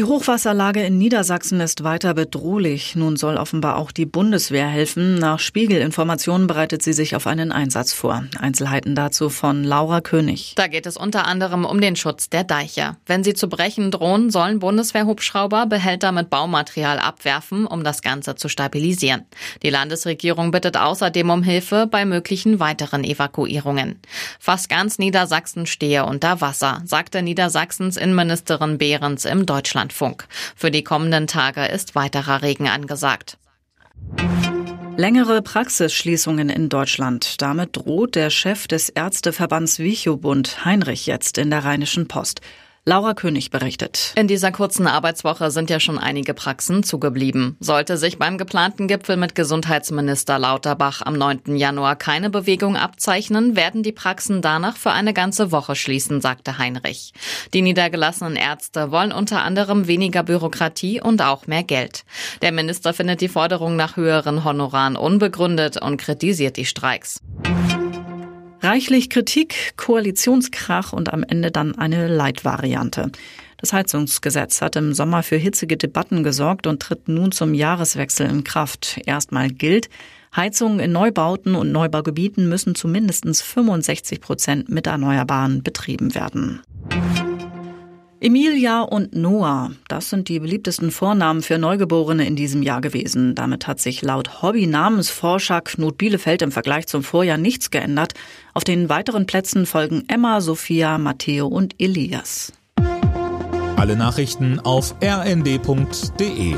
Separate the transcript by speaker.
Speaker 1: Die Hochwasserlage in Niedersachsen ist weiter bedrohlich. Nun soll offenbar auch die Bundeswehr helfen. Nach Spiegelinformationen bereitet sie sich auf einen Einsatz vor. Einzelheiten dazu von Laura König.
Speaker 2: Da geht es unter anderem um den Schutz der Deiche. Wenn sie zu brechen drohen, sollen Bundeswehrhubschrauber Behälter mit Baumaterial abwerfen, um das Ganze zu stabilisieren. Die Landesregierung bittet außerdem um Hilfe bei möglichen weiteren Evakuierungen. Fast ganz Niedersachsen stehe unter Wasser, sagte Niedersachsens Innenministerin Behrens im Deutschland. Deutschlandfunk. Für die kommenden Tage ist weiterer Regen angesagt.
Speaker 1: Längere Praxisschließungen in Deutschland. Damit droht der Chef des Ärzteverbands Vichobund Heinrich jetzt in der Rheinischen Post. Laura König berichtet.
Speaker 2: In dieser kurzen Arbeitswoche sind ja schon einige Praxen zugeblieben. Sollte sich beim geplanten Gipfel mit Gesundheitsminister Lauterbach am 9. Januar keine Bewegung abzeichnen, werden die Praxen danach für eine ganze Woche schließen, sagte Heinrich. Die niedergelassenen Ärzte wollen unter anderem weniger Bürokratie und auch mehr Geld. Der Minister findet die Forderung nach höheren Honoraren unbegründet und kritisiert die Streiks.
Speaker 1: Reichlich Kritik, Koalitionskrach und am Ende dann eine Leitvariante. Das Heizungsgesetz hat im Sommer für hitzige Debatten gesorgt und tritt nun zum Jahreswechsel in Kraft. Erstmal gilt, Heizungen in Neubauten und Neubaugebieten müssen zu mindestens 65 Prozent mit Erneuerbaren betrieben werden. Emilia und Noah, das sind die beliebtesten Vornamen für Neugeborene in diesem Jahr gewesen. Damit hat sich laut Hobby-Namensforscher Knut Bielefeld im Vergleich zum Vorjahr nichts geändert. Auf den weiteren Plätzen folgen Emma, Sophia, Matteo und Elias.
Speaker 3: Alle Nachrichten auf rnd.de